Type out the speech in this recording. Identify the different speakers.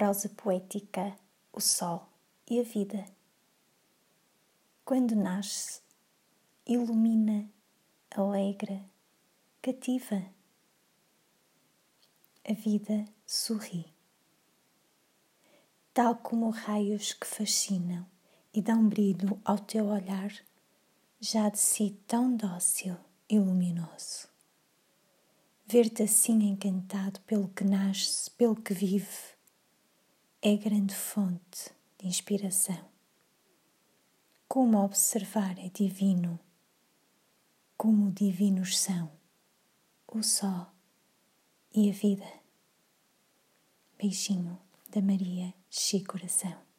Speaker 1: prosa poética, o sol e a vida. Quando nasce, ilumina, alegra, cativa. A vida sorri. Tal como raios que fascinam e dão brilho ao teu olhar, já de si tão dócil e luminoso. Ver-te assim encantado pelo que nasce, pelo que vive, é grande fonte de inspiração. Como observar é divino, como divinos são o sol e a vida. Beijinho da Maria Chico Coração.